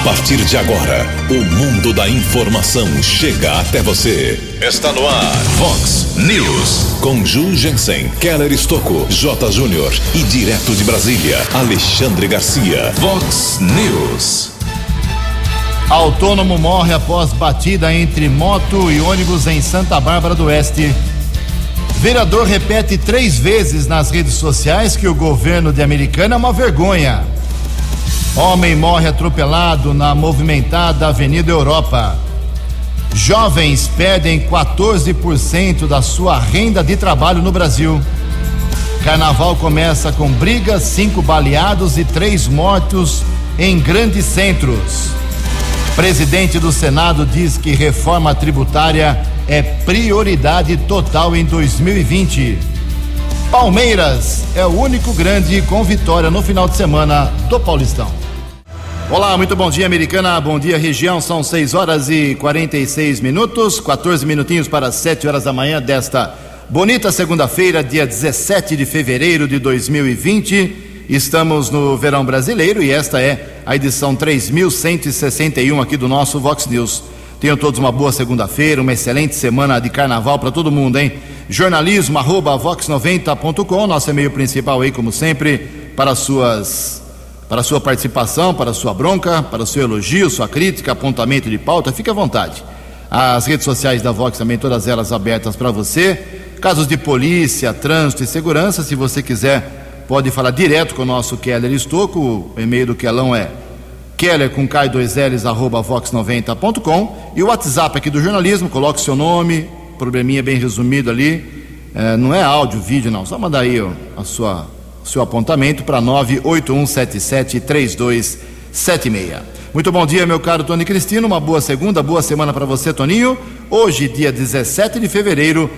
A partir de agora, o mundo da informação chega até você. Está no ar, Fox News. Com Ju Jensen, Keller Estocco, J. Júnior e direto de Brasília, Alexandre Garcia. Fox News. Autônomo morre após batida entre moto e ônibus em Santa Bárbara do Oeste. Vereador repete três vezes nas redes sociais que o governo de Americana é uma vergonha. Homem morre atropelado na movimentada Avenida Europa. Jovens perdem 14% da sua renda de trabalho no Brasil. Carnaval começa com brigas, cinco baleados e três mortos em grandes centros. Presidente do Senado diz que reforma tributária é prioridade total em 2020. Palmeiras é o único grande com vitória no final de semana do Paulistão. Olá, muito bom dia, americana. Bom dia, região. São 6 horas e 46 minutos, 14 minutinhos para 7 horas da manhã desta bonita segunda-feira, dia 17 de fevereiro de 2020. Estamos no verão brasileiro e esta é a edição 3161 aqui do nosso Vox News. Tenham todos uma boa segunda-feira, uma excelente semana de carnaval para todo mundo, hein? Jornalismo arroba vox90.com, nosso e-mail principal aí, como sempre, para suas para sua participação, para sua bronca, para seu elogio, sua crítica, apontamento de pauta, fique à vontade. As redes sociais da Vox também, todas elas abertas para você. Casos de polícia, trânsito e segurança, se você quiser, pode falar direto com o nosso Keller Estocco. O e-mail do Kelão é keller com k2ls arroba vox90.com e o WhatsApp aqui do jornalismo, coloque seu nome, probleminha bem resumido ali. É, não é áudio, vídeo, não. Só mandar aí ó, a sua seu apontamento para 981773276. Muito bom dia, meu caro Tony Cristino. Uma boa segunda, boa semana para você, Toninho. Hoje, dia 17 de fevereiro, uh,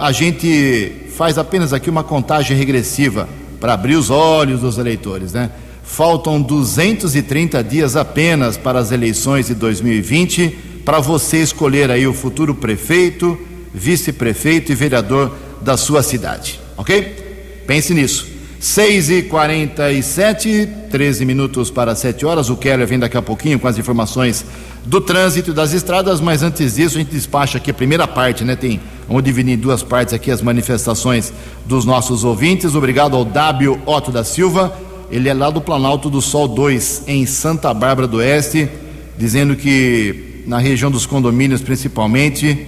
a gente faz apenas aqui uma contagem regressiva para abrir os olhos dos eleitores, né? Faltam 230 dias apenas para as eleições de 2020 para você escolher aí o futuro prefeito, vice-prefeito e vereador da sua cidade, ok? Pense nisso. 6 e 47 13 minutos para 7 horas. O Keller vem daqui a pouquinho com as informações do trânsito das estradas, mas antes disso a gente despacha aqui a primeira parte, né? Tem, vamos dividir em duas partes aqui as manifestações dos nossos ouvintes. Obrigado ao W. Otto da Silva, ele é lá do Planalto do Sol 2, em Santa Bárbara do Oeste, dizendo que na região dos condomínios principalmente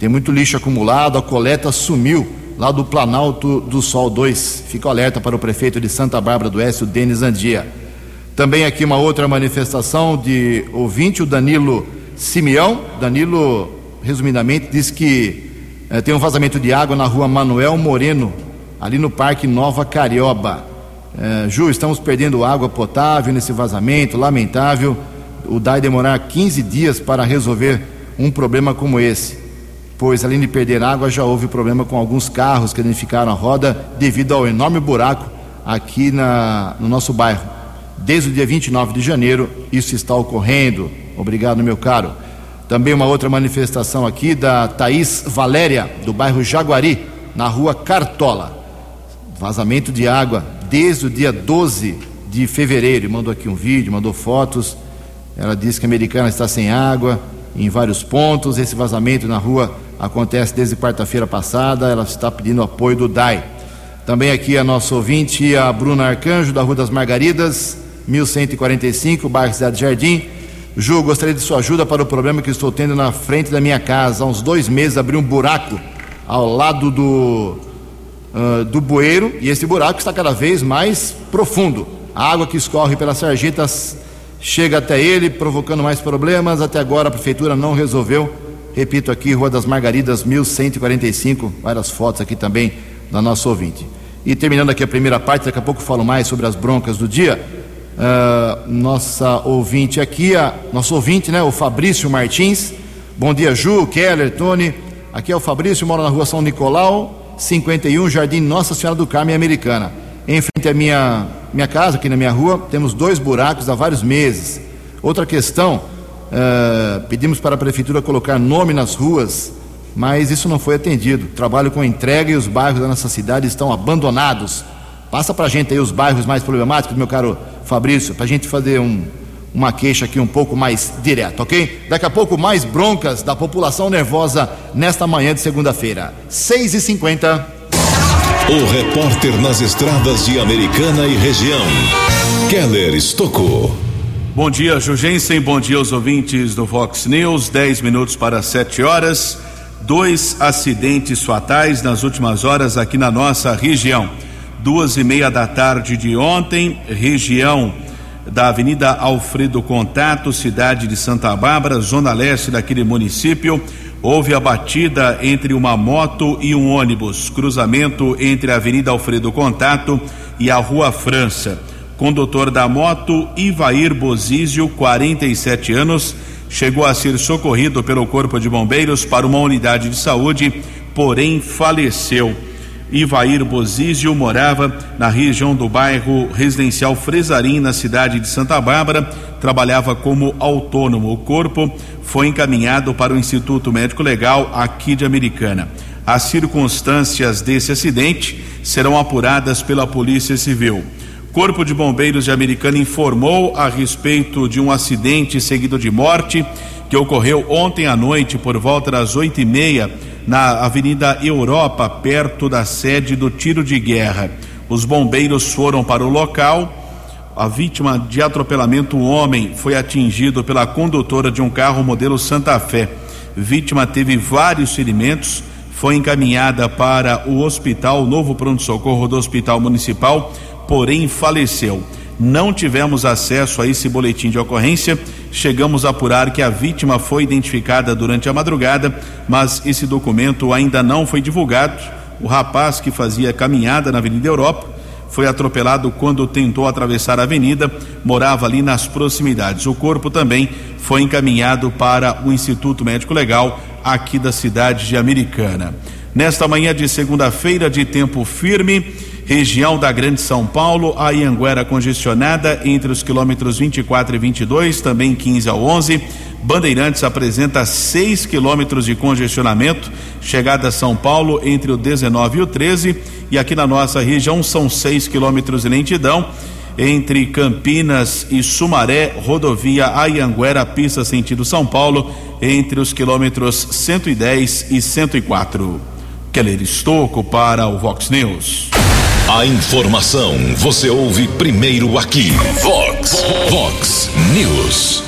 tem muito lixo acumulado, a coleta sumiu lá do Planalto do Sol 2. Fica alerta para o prefeito de Santa Bárbara do Oeste, o Denis Andia. Também aqui uma outra manifestação de ouvinte, o Danilo Simeão. Danilo, resumidamente, diz que eh, tem um vazamento de água na rua Manuel Moreno, ali no Parque Nova Carioba. Eh, Ju, estamos perdendo água potável nesse vazamento, lamentável. O DAI demorar 15 dias para resolver um problema como esse pois além de perder água, já houve problema com alguns carros que danificaram a roda devido ao enorme buraco aqui na, no nosso bairro. Desde o dia 29 de janeiro, isso está ocorrendo. Obrigado, meu caro. Também uma outra manifestação aqui da Thaís Valéria, do bairro Jaguari, na rua Cartola. Vazamento de água desde o dia 12 de fevereiro. Mandou aqui um vídeo, mandou fotos. Ela disse que a americana está sem água em vários pontos. Esse vazamento na rua acontece desde quarta-feira passada. Ela está pedindo apoio do DAI. Também aqui a nossa ouvinte, a Bruna Arcanjo, da Rua das Margaridas, 1145, bairro Cidade Jardim. Ju, gostaria de sua ajuda para o problema que estou tendo na frente da minha casa. Há uns dois meses abri um buraco ao lado do, uh, do bueiro e esse buraco está cada vez mais profundo. A água que escorre pelas sarjetas chega até ele, provocando mais problemas. Até agora a prefeitura não resolveu. Repito aqui, Rua das Margaridas, 1145, várias fotos aqui também da nossa ouvinte. E terminando aqui a primeira parte, daqui a pouco falo mais sobre as broncas do dia. Uh, nossa ouvinte aqui, a, nosso ouvinte, né, o Fabrício Martins. Bom dia, Ju, Keller, Tony. Aqui é o Fabrício, moro na rua São Nicolau, 51, Jardim Nossa Senhora do Carmo, Americana. Em frente à minha, minha casa, aqui na minha rua, temos dois buracos há vários meses. Outra questão, uh, pedimos para a prefeitura colocar nome nas ruas, mas isso não foi atendido. Trabalho com entrega e os bairros da nossa cidade estão abandonados. Passa para a gente aí os bairros mais problemáticos, meu caro Fabrício, para a gente fazer um, uma queixa aqui um pouco mais direta, ok? Daqui a pouco, mais broncas da população nervosa nesta manhã de segunda-feira. 6 e 50 O repórter nas estradas de Americana e região, Keller Estocou. Bom dia, Jugensen. Bom dia aos ouvintes do Fox News. 10 minutos para 7 horas. Dois acidentes fatais nas últimas horas aqui na nossa região. Duas e meia da tarde de ontem, região da Avenida Alfredo Contato, cidade de Santa Bárbara, zona leste daquele município. Houve a batida entre uma moto e um ônibus, cruzamento entre a Avenida Alfredo Contato e a Rua França. Condutor da moto, Ivair Bozísio, 47 anos, chegou a ser socorrido pelo Corpo de Bombeiros para uma unidade de saúde, porém faleceu. Ivair Bozísio morava na região do bairro residencial Fresarim, na cidade de Santa Bárbara, trabalhava como autônomo. O corpo foi encaminhado para o Instituto Médico Legal aqui de Americana. As circunstâncias desse acidente serão apuradas pela Polícia Civil. Corpo de Bombeiros de Americana informou a respeito de um acidente seguido de morte que ocorreu ontem à noite por volta das oito e meia na Avenida Europa, perto da sede do tiro de guerra. Os bombeiros foram para o local. A vítima de atropelamento, um homem, foi atingido pela condutora de um carro modelo Santa Fé. Vítima teve vários ferimentos, foi encaminhada para o hospital, o novo pronto-socorro do Hospital Municipal, porém faleceu. Não tivemos acesso a esse boletim de ocorrência. Chegamos a apurar que a vítima foi identificada durante a madrugada, mas esse documento ainda não foi divulgado. O rapaz que fazia caminhada na Avenida Europa foi atropelado quando tentou atravessar a avenida, morava ali nas proximidades. O corpo também foi encaminhado para o Instituto Médico Legal aqui da cidade de Americana. Nesta manhã de segunda-feira, de tempo firme, região da Grande São Paulo, a Ianguera congestionada entre os quilômetros 24 e 22, também 15 ao 11. Bandeirantes apresenta 6 quilômetros de congestionamento, chegada a São Paulo entre o 19 e o 13, e aqui na nossa região são 6 quilômetros de lentidão entre Campinas e Sumaré, rodovia Ayanguera, pista sentido São Paulo, entre os quilômetros 110 e 104. Keller Estocco para o Vox News. A informação você ouve primeiro aqui. Vox, Vox News.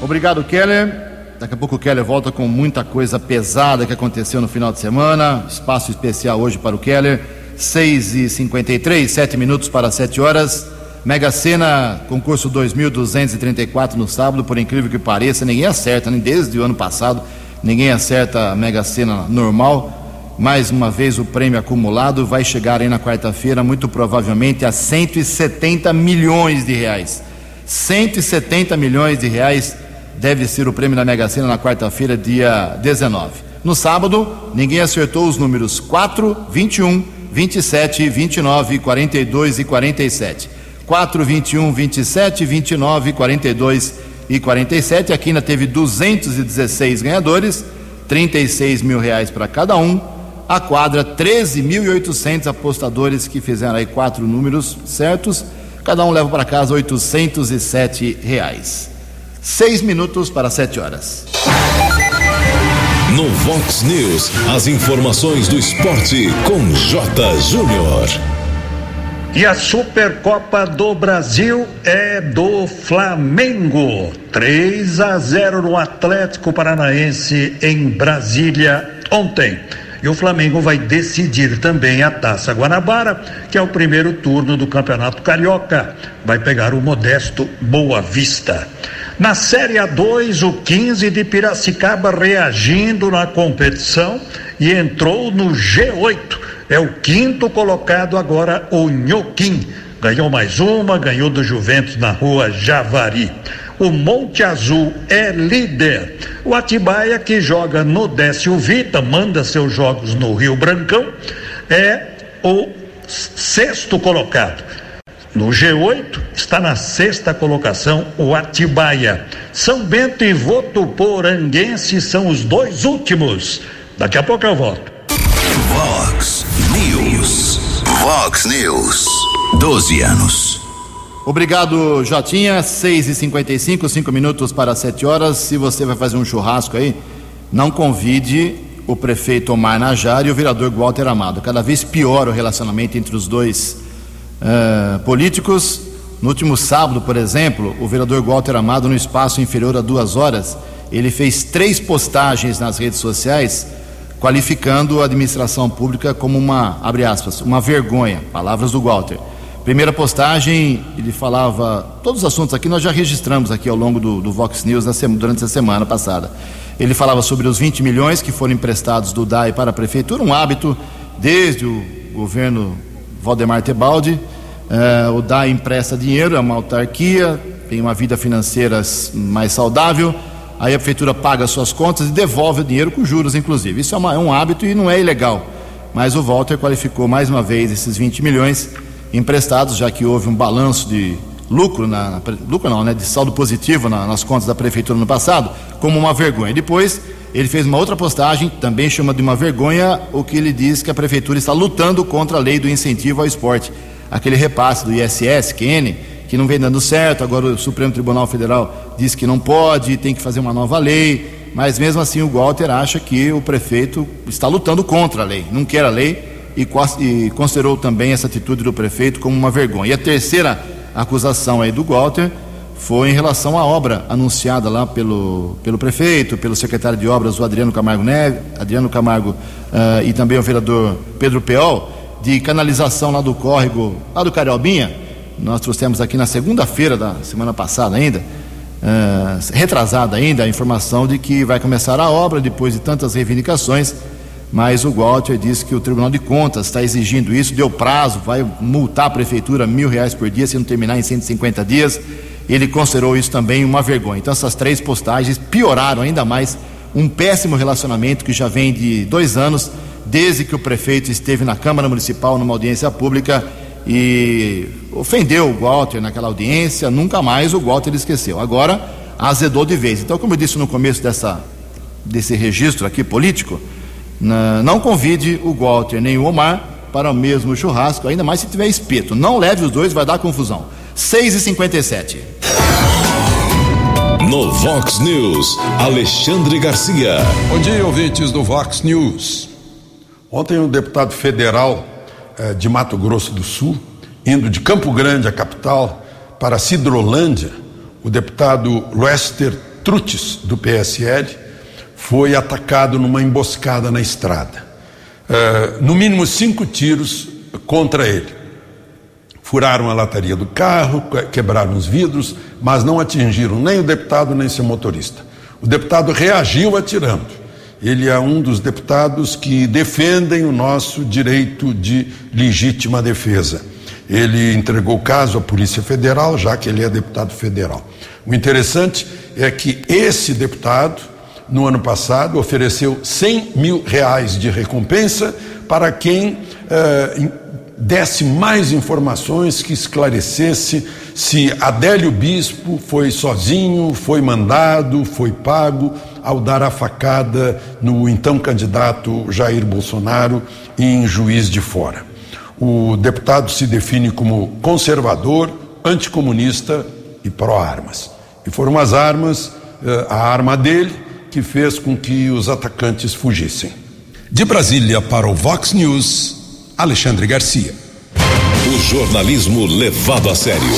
Obrigado, Keller. Daqui a pouco o Keller volta com muita coisa pesada que aconteceu no final de semana. Espaço especial hoje para o Keller. 6 e 53 sete minutos para 7 horas. Mega Sena, concurso 2.234 no sábado, por incrível que pareça, ninguém acerta, nem desde o ano passado, ninguém acerta a Mega Sena normal. Mais uma vez o prêmio acumulado vai chegar aí na quarta-feira, muito provavelmente a 170 milhões de reais. 170 milhões de reais deve ser o prêmio da Mega Sena na quarta-feira, dia 19. No sábado, ninguém acertou os números 4, 21, 27, 29, 42 e 47. 4, 21, 27, 29, 42 e 47. Aqui ainda teve 216 ganhadores, 36 mil reais para cada um. A quadra, 13.800 apostadores que fizeram aí quatro números certos. Cada um leva para casa 807 reais. Seis minutos para sete horas. No Vox News, as informações do esporte com J. Júnior. E a Supercopa do Brasil é do Flamengo. 3 a 0 no Atlético Paranaense em Brasília ontem. E o Flamengo vai decidir também a Taça Guanabara, que é o primeiro turno do Campeonato Carioca. Vai pegar o modesto Boa Vista. Na Série A2, o 15 de Piracicaba reagindo na competição e entrou no G8 é o quinto colocado agora, o Nhoquim. Ganhou mais uma, ganhou do Juventus na rua Javari. O Monte Azul é líder. O Atibaia, que joga no Décio Vita, manda seus jogos no Rio Brancão, é o sexto colocado. No G8 está na sexta colocação o Atibaia. São Bento e Votuporanguense são os dois últimos. Daqui a pouco eu volto. Vox News. Vox News. 12 anos. Obrigado, Jotinha. 6h55, 5 minutos para 7 horas. Se você vai fazer um churrasco aí, não convide o prefeito Omar Najar e o vereador Walter Amado. Cada vez pior o relacionamento entre os dois uh, políticos. No último sábado, por exemplo, o vereador Walter Amado, no espaço inferior a duas horas, ele fez três postagens nas redes sociais qualificando a administração pública como uma, abre aspas, uma vergonha. Palavras do Walter. Primeira postagem, ele falava, todos os assuntos aqui nós já registramos aqui ao longo do, do Vox News durante a semana passada. Ele falava sobre os 20 milhões que foram emprestados do DAE para a prefeitura, um hábito desde o governo Valdemar Tebaldi. Uh, o DAE empresta dinheiro, é uma autarquia, tem uma vida financeira mais saudável aí a prefeitura paga suas contas e devolve o dinheiro com juros, inclusive. Isso é, uma, é um hábito e não é ilegal. Mas o Walter qualificou mais uma vez esses 20 milhões emprestados, já que houve um balanço de lucro, na, na lucro não, né, de saldo positivo na, nas contas da prefeitura no passado, como uma vergonha. Depois ele fez uma outra postagem, também chama de uma vergonha, o que ele diz que a prefeitura está lutando contra a lei do incentivo ao esporte, aquele repasse do ISS, QN, que não vem dando certo, agora o Supremo Tribunal Federal diz que não pode, tem que fazer uma nova lei, mas mesmo assim o Walter acha que o prefeito está lutando contra a lei, não quer a lei e, considerou também essa atitude do prefeito como uma vergonha. E a terceira acusação aí do Walter foi em relação à obra anunciada lá pelo, pelo prefeito, pelo secretário de obras, o Adriano Camargo Neve, Adriano Camargo uh, e também o vereador Pedro Peol, de canalização lá do córrego, lá do Cariobinha, nós trouxemos aqui na segunda-feira da semana passada ainda, uh, retrasada ainda, a informação de que vai começar a obra depois de tantas reivindicações, mas o Walter disse que o Tribunal de Contas está exigindo isso, deu prazo, vai multar a prefeitura mil reais por dia se não terminar em 150 dias. Ele considerou isso também uma vergonha. Então essas três postagens pioraram ainda mais um péssimo relacionamento que já vem de dois anos, desde que o prefeito esteve na Câmara Municipal numa audiência pública e ofendeu o Walter naquela audiência, nunca mais o Walter esqueceu. Agora azedou de vez. Então, como eu disse no começo dessa, desse registro aqui político, não convide o Walter nem o Omar para o mesmo churrasco, ainda mais se tiver espeto. Não leve os dois, vai dar confusão. 6 e 57 No Vox News, Alexandre Garcia. Bom dia, ouvintes do Vox News. Ontem um deputado federal eh, de Mato Grosso do Sul, indo de Campo Grande, a capital, para Cidrolândia, o deputado Lester Trutes, do PSL, foi atacado numa emboscada na estrada. Uh, no mínimo cinco tiros contra ele. Furaram a lataria do carro, quebraram os vidros, mas não atingiram nem o deputado nem seu motorista. O deputado reagiu atirando ele é um dos deputados que defendem o nosso direito de legítima defesa. Ele entregou o caso à Polícia Federal, já que ele é deputado federal. O interessante é que esse deputado, no ano passado, ofereceu 100 mil reais de recompensa para quem eh, desse mais informações, que esclarecesse se Adélio Bispo foi sozinho, foi mandado, foi pago ao dar a facada no então candidato Jair Bolsonaro em Juiz de Fora. O deputado se define como conservador, anticomunista e pró-armas. E foram as armas, eh, a arma dele, que fez com que os atacantes fugissem. De Brasília para o Vox News. Alexandre Garcia. O jornalismo levado a sério.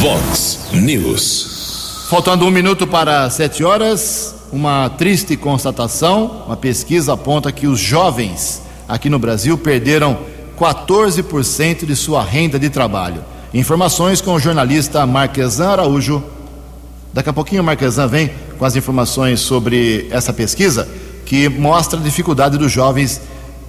Vox News. Faltando um minuto para sete horas, uma triste constatação: uma pesquisa aponta que os jovens aqui no Brasil perderam 14% de sua renda de trabalho. Informações com o jornalista Marquesan Araújo. Daqui a pouquinho o Marquesan vem com as informações sobre essa pesquisa que mostra a dificuldade dos jovens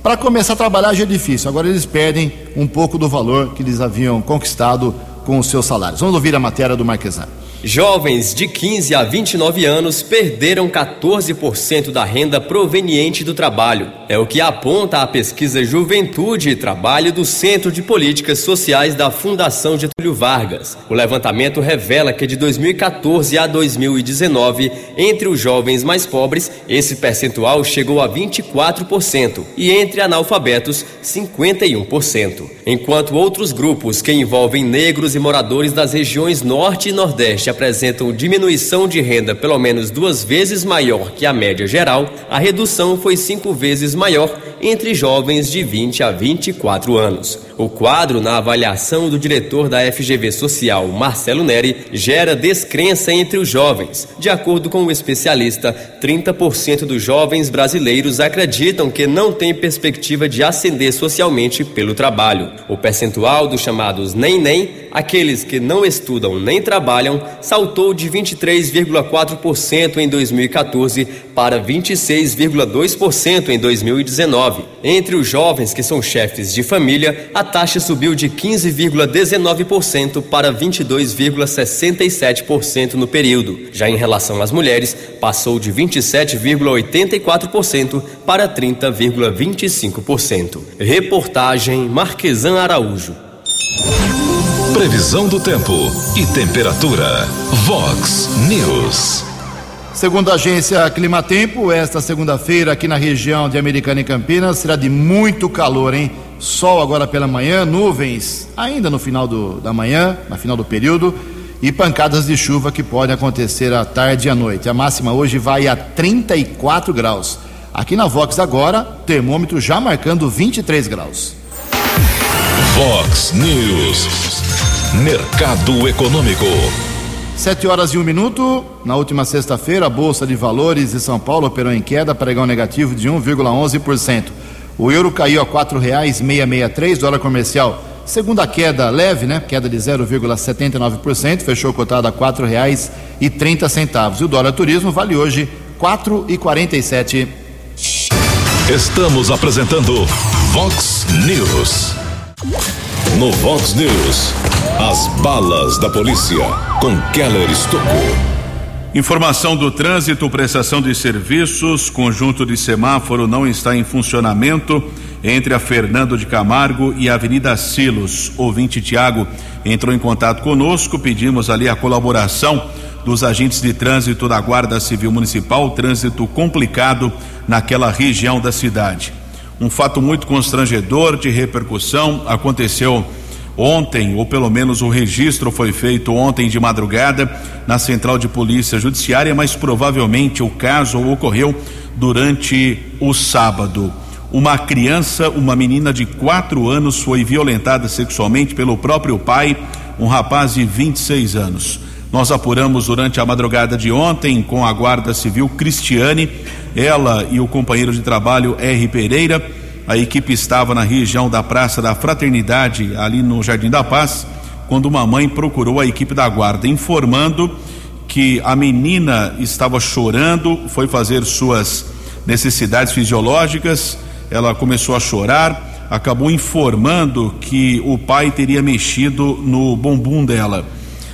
para começar a trabalhar já é difícil, agora eles perdem um pouco do valor que eles haviam conquistado com os seus salários. Vamos ouvir a matéria do Marquesan. Jovens de 15 a 29 anos perderam 14% da renda proveniente do trabalho. É o que aponta a pesquisa Juventude e Trabalho do Centro de Políticas Sociais da Fundação Getúlio Vargas. O levantamento revela que de 2014 a 2019, entre os jovens mais pobres, esse percentual chegou a 24% e entre analfabetos, 51%. Enquanto outros grupos que envolvem negros e moradores das regiões Norte e Nordeste apresentam diminuição de renda pelo menos duas vezes maior que a média geral, a redução foi cinco vezes maior entre jovens de 20 a 24 anos. O quadro, na avaliação do diretor da FGV Social, Marcelo Neri, gera descrença entre os jovens. De acordo com o especialista, 30% dos jovens brasileiros acreditam que não têm perspectiva de ascender socialmente pelo trabalho. O percentual dos chamados nem-nem aqueles que não estudam nem trabalham, saltou de 23,4% em 2014 para 26,2% em 2019. Entre os jovens que são chefes de família, a taxa subiu de 15,19% para 22,67% no período. Já em relação às mulheres, passou de 27,84% para 30,25%. Reportagem Marquesan Araújo. Previsão do tempo e temperatura. Vox News. Segundo a agência Climatempo, esta segunda-feira aqui na região de Americana e Campinas será de muito calor, hein? Sol agora pela manhã, nuvens ainda no final do, da manhã, no final do período, e pancadas de chuva que podem acontecer à tarde e à noite. A máxima hoje vai a 34 graus. Aqui na Vox agora, termômetro já marcando 23 graus. Vox News. Mercado Econômico. Sete horas e um minuto. Na última sexta-feira, a Bolsa de Valores de São Paulo operou em queda, pregão negativo de 1,11%. O euro caiu a reais três dólar comercial. Segunda queda leve, né? Queda de 0,79%, fechou cotado a quatro reais e trinta centavos. O dólar turismo vale hoje e sete. Estamos apresentando Vox News. No Vox News, as balas da polícia com Keller Estocou. Informação do trânsito, prestação de serviços, conjunto de semáforo não está em funcionamento entre a Fernando de Camargo e a Avenida Silos. Ouvinte Tiago entrou em contato conosco, pedimos ali a colaboração dos agentes de trânsito da Guarda Civil Municipal, trânsito complicado naquela região da cidade. Um fato muito constrangedor de repercussão aconteceu ontem, ou pelo menos o registro foi feito ontem de madrugada na Central de Polícia Judiciária, mas provavelmente o caso ocorreu durante o sábado. Uma criança, uma menina de quatro anos, foi violentada sexualmente pelo próprio pai, um rapaz de 26 anos. Nós apuramos durante a madrugada de ontem com a Guarda Civil Cristiane, ela e o companheiro de trabalho R. Pereira a equipe estava na região da Praça da Fraternidade, ali no Jardim da Paz, quando uma mãe procurou a equipe da guarda, informando que a menina estava chorando, foi fazer suas necessidades fisiológicas, ela começou a chorar, acabou informando que o pai teria mexido no bumbum dela.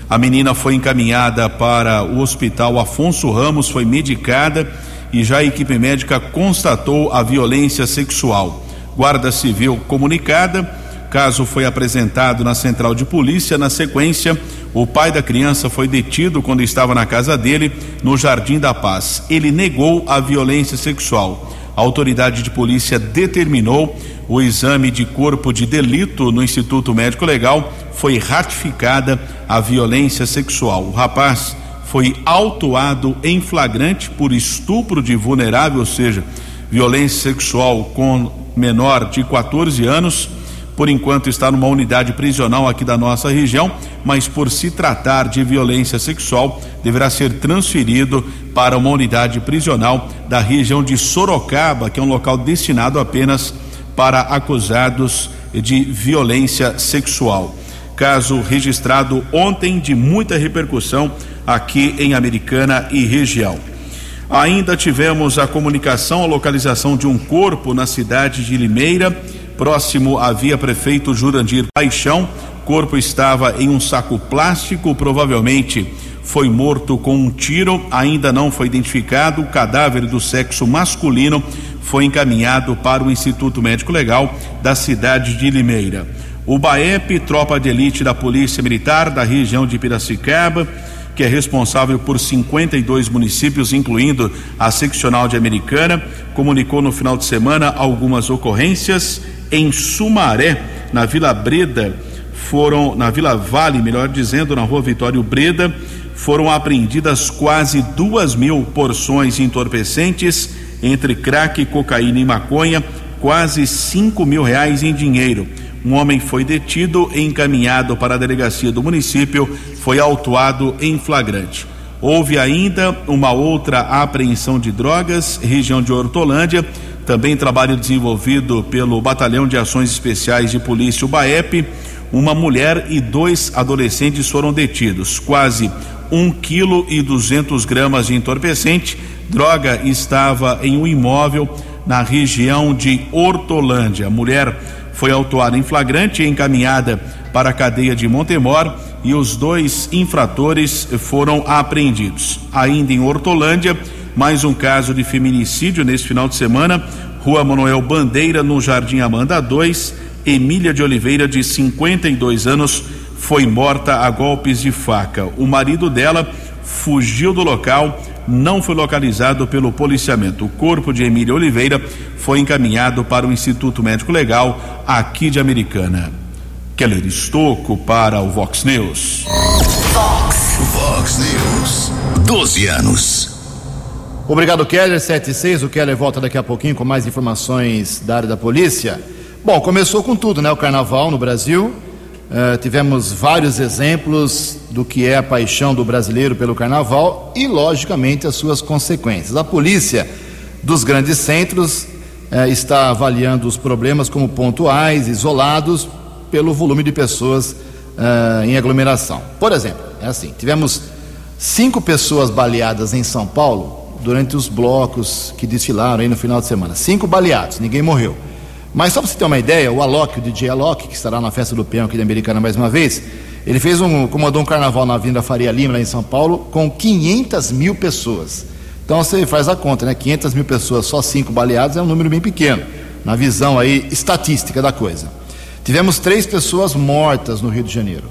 A menina foi encaminhada para o hospital Afonso Ramos, foi medicada e já a equipe médica constatou a violência sexual. Guarda Civil comunicada, caso foi apresentado na central de polícia. Na sequência, o pai da criança foi detido quando estava na casa dele, no Jardim da Paz. Ele negou a violência sexual. A autoridade de polícia determinou o exame de corpo de delito no Instituto Médico Legal. Foi ratificada a violência sexual. O rapaz foi autuado em flagrante por estupro de vulnerável, ou seja, violência sexual com menor de 14 anos. Por enquanto está numa unidade prisional aqui da nossa região, mas por se tratar de violência sexual, deverá ser transferido para uma unidade prisional da região de Sorocaba, que é um local destinado apenas para acusados de violência sexual. Caso registrado ontem de muita repercussão aqui em Americana e região. Ainda tivemos a comunicação, a localização de um corpo na cidade de Limeira, próximo à via prefeito Jurandir Paixão. Corpo estava em um saco plástico, provavelmente foi morto com um tiro, ainda não foi identificado. O cadáver do sexo masculino foi encaminhado para o Instituto Médico Legal da cidade de Limeira. O BAEP, tropa de elite da Polícia Militar da região de Piracicaba, que é responsável por 52 municípios, incluindo a seccional de Americana, comunicou no final de semana algumas ocorrências em Sumaré, na Vila Breda. foram na Vila Vale, melhor dizendo, na rua Vitório Breda, foram apreendidas quase duas mil porções entorpecentes entre crack, cocaína e maconha, quase cinco mil reais em dinheiro. Um homem foi detido e encaminhado para a delegacia do município, foi autuado em flagrante. Houve ainda uma outra apreensão de drogas, região de Hortolândia, também trabalho desenvolvido pelo Batalhão de Ações Especiais de Polícia, o BAEP. Uma mulher e dois adolescentes foram detidos. Quase um quilo e duzentos gramas de entorpecente. Droga estava em um imóvel na região de Hortolândia. A mulher foi autuada em flagrante e encaminhada para a cadeia de Montemor e os dois infratores foram apreendidos. Ainda em Hortolândia, mais um caso de feminicídio nesse final de semana, Rua Manuel Bandeira, no Jardim Amanda 2, Emília de Oliveira, de 52 anos, foi morta a golpes de faca. O marido dela fugiu do local, não foi localizado pelo policiamento. O corpo de Emília Oliveira foi encaminhado para o Instituto Médico Legal aqui de Americana. Keller Estocco para o Vox News. Vox. Vox News. 12 anos. Obrigado, Keller. 76. O Keller volta daqui a pouquinho com mais informações da área da polícia. Bom, começou com tudo, né? O carnaval no Brasil. Uh, tivemos vários exemplos do que é a paixão do brasileiro pelo carnaval e, logicamente, as suas consequências. A polícia dos grandes centros uh, está avaliando os problemas como pontuais, isolados, pelo volume de pessoas uh, em aglomeração. Por exemplo, é assim: tivemos cinco pessoas baleadas em São Paulo durante os blocos que desfilaram aí no final de semana. Cinco baleados, ninguém morreu. Mas só para você ter uma ideia, o Alok, o DJ Alok, que estará na festa do peão aqui da Americana mais uma vez, ele fez um, comandou um carnaval na Avenida Faria Lima, lá em São Paulo, com 500 mil pessoas. Então você faz a conta, né? 500 mil pessoas, só cinco baleados é um número bem pequeno, na visão aí estatística da coisa. Tivemos três pessoas mortas no Rio de Janeiro.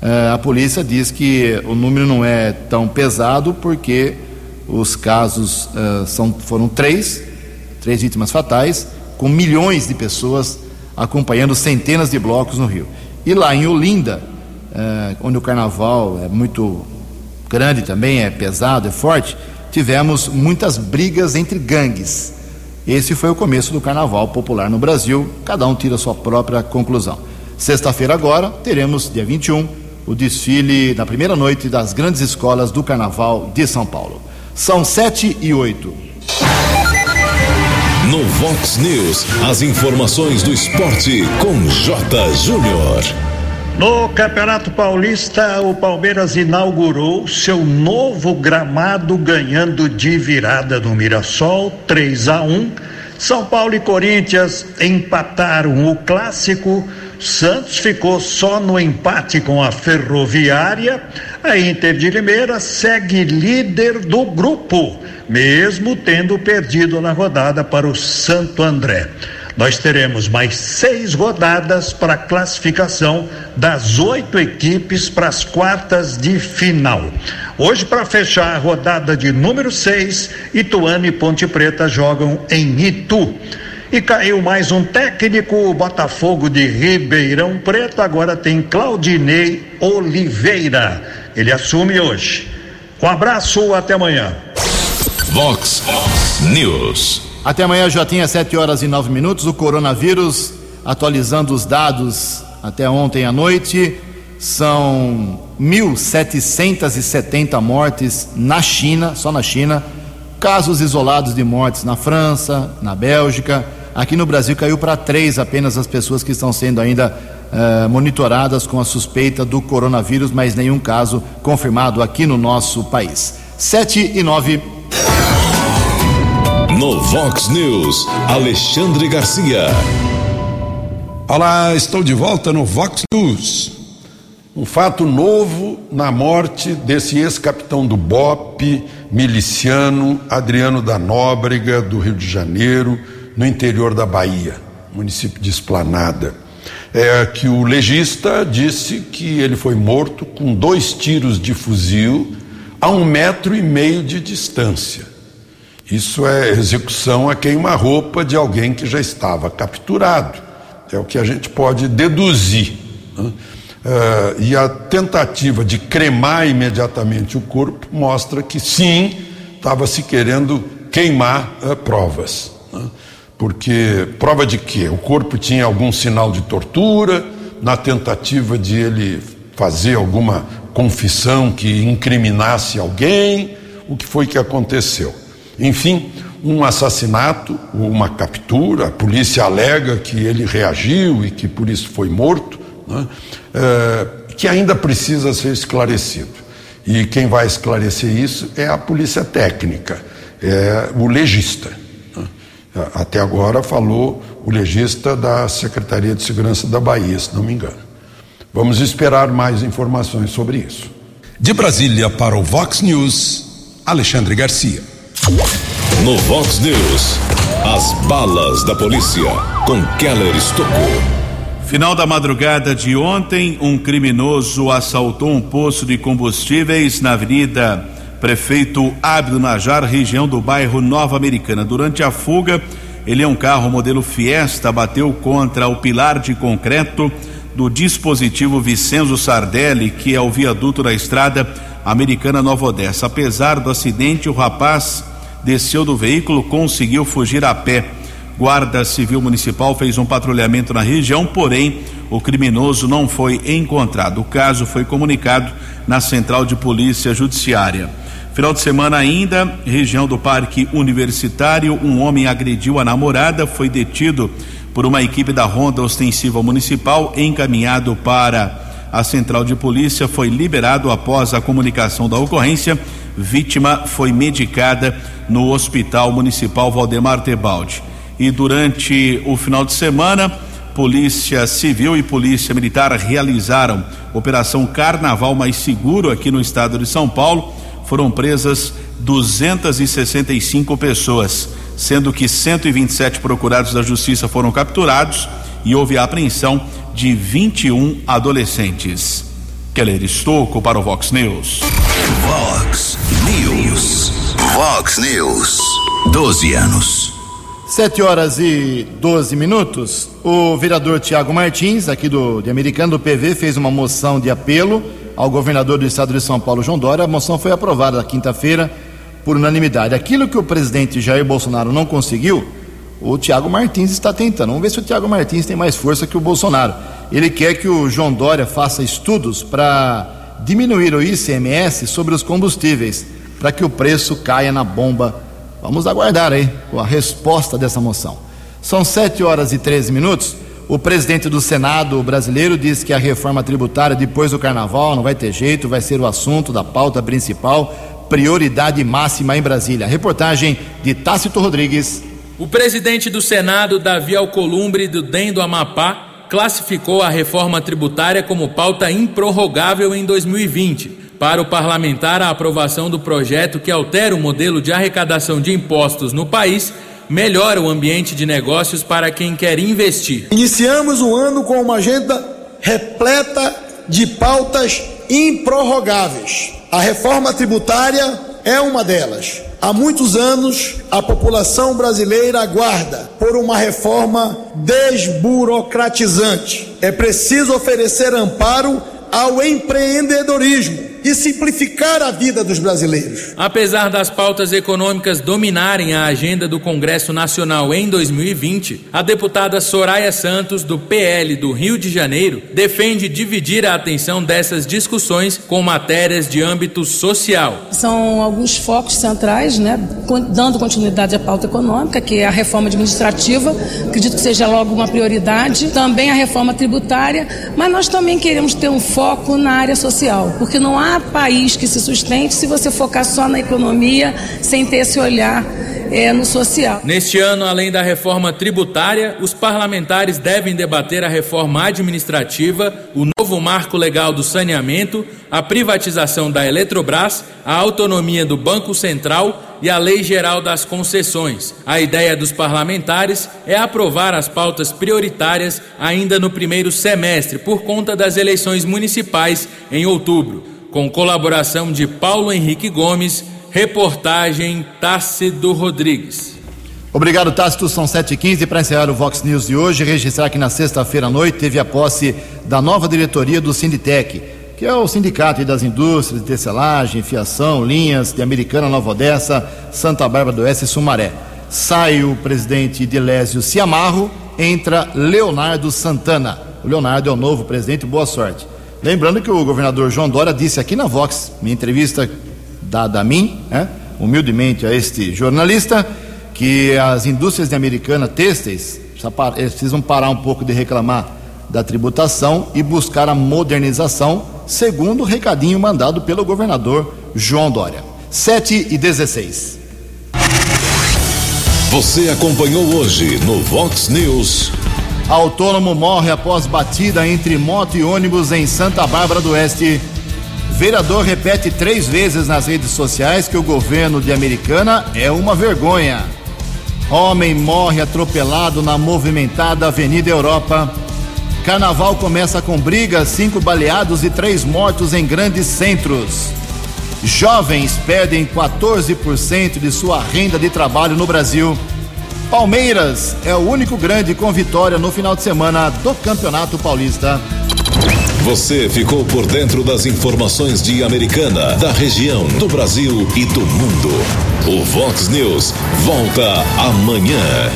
Uh, a polícia diz que o número não é tão pesado porque os casos uh, são, foram três, três vítimas fatais, com milhões de pessoas acompanhando centenas de blocos no Rio. E lá em Olinda, uh, onde o carnaval é muito grande também, é pesado, é forte, tivemos muitas brigas entre gangues. Esse foi o começo do carnaval popular no Brasil, cada um tira a sua própria conclusão. Sexta-feira, agora, teremos, dia 21, o desfile na primeira noite das grandes escolas do carnaval de São Paulo. São sete e oito. No Vox News, as informações do esporte com J. Júnior. No Campeonato Paulista, o Palmeiras inaugurou seu novo gramado ganhando de virada no Mirassol, 3 a 1. São Paulo e Corinthians empataram o clássico. Santos ficou só no empate com a Ferroviária. A Inter de Limeira segue líder do grupo, mesmo tendo perdido na rodada para o Santo André. Nós teremos mais seis rodadas para a classificação das oito equipes para as quartas de final. Hoje, para fechar a rodada de número seis, Ituano e Ponte Preta jogam em Itu. E caiu mais um técnico, o Botafogo de Ribeirão Preto, agora tem Claudinei Oliveira. Ele assume hoje. Um abraço, até amanhã. Vox News. Até amanhã já tinha 7 horas e 9 minutos. O coronavírus, atualizando os dados até ontem à noite, são 1.770 mortes na China, só na China. Casos isolados de mortes na França, na Bélgica. Aqui no Brasil caiu para três apenas as pessoas que estão sendo ainda uh, monitoradas com a suspeita do coronavírus, mas nenhum caso confirmado aqui no nosso país. 7 e 9. No Vox News, Alexandre Garcia. Olá, estou de volta no Vox News. Um fato novo na morte desse ex-capitão do BOP, miliciano Adriano da Nóbrega, do Rio de Janeiro, no interior da Bahia, município de Esplanada. É que o legista disse que ele foi morto com dois tiros de fuzil a um metro e meio de distância. Isso é execução a queima-roupa de alguém que já estava capturado. É o que a gente pode deduzir. Né? Uh, e a tentativa de cremar imediatamente o corpo mostra que sim, estava se querendo queimar uh, provas. Né? Porque prova de quê? O corpo tinha algum sinal de tortura, na tentativa de ele fazer alguma confissão que incriminasse alguém, o que foi que aconteceu? Enfim, um assassinato, uma captura, a polícia alega que ele reagiu e que por isso foi morto né, é, que ainda precisa ser esclarecido. E quem vai esclarecer isso é a polícia técnica, é o legista. Até agora falou o legista da Secretaria de Segurança da Bahia, se não me engano. Vamos esperar mais informações sobre isso. De Brasília para o Vox News, Alexandre Garcia. No Vox News, as balas da polícia com Keller Estocou. Final da madrugada de ontem, um criminoso assaltou um poço de combustíveis na Avenida Prefeito Abdo Najar, região do bairro Nova Americana. Durante a fuga, ele é um carro modelo Fiesta, bateu contra o pilar de concreto do dispositivo Vicenzo Sardelli, que é o viaduto da estrada Americana Nova Odessa. Apesar do acidente, o rapaz desceu do veículo, conseguiu fugir a pé. Guarda Civil Municipal fez um patrulhamento na região, porém o criminoso não foi encontrado. O caso foi comunicado na Central de Polícia Judiciária. Final de semana ainda, região do Parque Universitário, um homem agrediu a namorada, foi detido por uma equipe da Ronda Ostensiva Municipal, encaminhado para a Central de Polícia, foi liberado após a comunicação da ocorrência. Vítima foi medicada no Hospital Municipal Valdemar Tebaldi e durante o final de semana, Polícia Civil e Polícia Militar realizaram Operação Carnaval Mais Seguro aqui no estado de São Paulo. Foram presas 265 pessoas, sendo que 127 procurados da Justiça foram capturados e houve a apreensão de 21 adolescentes. Keller Estocco para o Vox News. Vox News. Vox News. 12 anos. Sete horas e 12 minutos. O vereador Tiago Martins, aqui do de Americano do PV, fez uma moção de apelo ao governador do estado de São Paulo, João Dória. A moção foi aprovada na quinta-feira por unanimidade. Aquilo que o presidente Jair Bolsonaro não conseguiu, o Tiago Martins está tentando. Vamos ver se o Tiago Martins tem mais força que o Bolsonaro. Ele quer que o João Dória faça estudos para diminuir o ICMS sobre os combustíveis, para que o preço caia na bomba Vamos aguardar aí a resposta dessa moção. São 7 horas e 13 minutos. O presidente do Senado brasileiro diz que a reforma tributária depois do carnaval não vai ter jeito, vai ser o assunto da pauta principal, prioridade máxima em Brasília. Reportagem de Tácito Rodrigues. O presidente do Senado, Davi Alcolumbre, do DEM do Amapá, classificou a reforma tributária como pauta improrrogável em 2020 para o parlamentar, a aprovação do projeto que altera o modelo de arrecadação de impostos no país melhora o ambiente de negócios para quem quer investir. Iniciamos o ano com uma agenda repleta de pautas improrrogáveis. A reforma tributária é uma delas. Há muitos anos, a população brasileira aguarda por uma reforma desburocratizante. É preciso oferecer amparo ao empreendedorismo e simplificar a vida dos brasileiros. Apesar das pautas econômicas dominarem a agenda do Congresso Nacional em 2020, a deputada Soraya Santos, do PL do Rio de Janeiro, defende dividir a atenção dessas discussões com matérias de âmbito social. São alguns focos centrais, né, dando continuidade à pauta econômica, que é a reforma administrativa, acredito que seja logo uma prioridade, também a reforma tributária, mas nós também queremos ter um foco na área social, porque não há país que se sustente se você focar só na economia sem ter esse olhar é, no social. Neste ano, além da reforma tributária, os parlamentares devem debater a reforma administrativa, o novo marco legal do saneamento, a privatização da Eletrobras, a autonomia do Banco Central e a Lei Geral das Concessões. A ideia dos parlamentares é aprovar as pautas prioritárias ainda no primeiro semestre, por conta das eleições municipais em outubro com colaboração de Paulo Henrique Gomes, reportagem Tácido Rodrigues. Obrigado, Tácito. São 7h15 para encerrar o Vox News de hoje. Registrar que na sexta-feira à noite teve a posse da nova diretoria do Sinditec, que é o Sindicato das Indústrias de Tecelagem, Fiação, Linhas de Americana, Nova Odessa, Santa Bárbara do Oeste e Sumaré. Sai o presidente Delésio Ciamarro, entra Leonardo Santana. O Leonardo é o novo presidente, boa sorte. Lembrando que o governador João Dória disse aqui na Vox, minha entrevista dada a mim, né, humildemente a este jornalista, que as indústrias Americana têxteis precisam parar um pouco de reclamar da tributação e buscar a modernização, segundo o recadinho mandado pelo governador João Dória. 7 e 16. Você acompanhou hoje no Vox News. Autônomo morre após batida entre moto e ônibus em Santa Bárbara do Oeste. Vereador repete três vezes nas redes sociais que o governo de Americana é uma vergonha. Homem morre atropelado na movimentada Avenida Europa. Carnaval começa com brigas, cinco baleados e três mortos em grandes centros. Jovens perdem 14% de sua renda de trabalho no Brasil. Palmeiras é o único grande com vitória no final de semana do Campeonato Paulista. Você ficou por dentro das informações de Americana, da região, do Brasil e do mundo. O Vox News volta amanhã.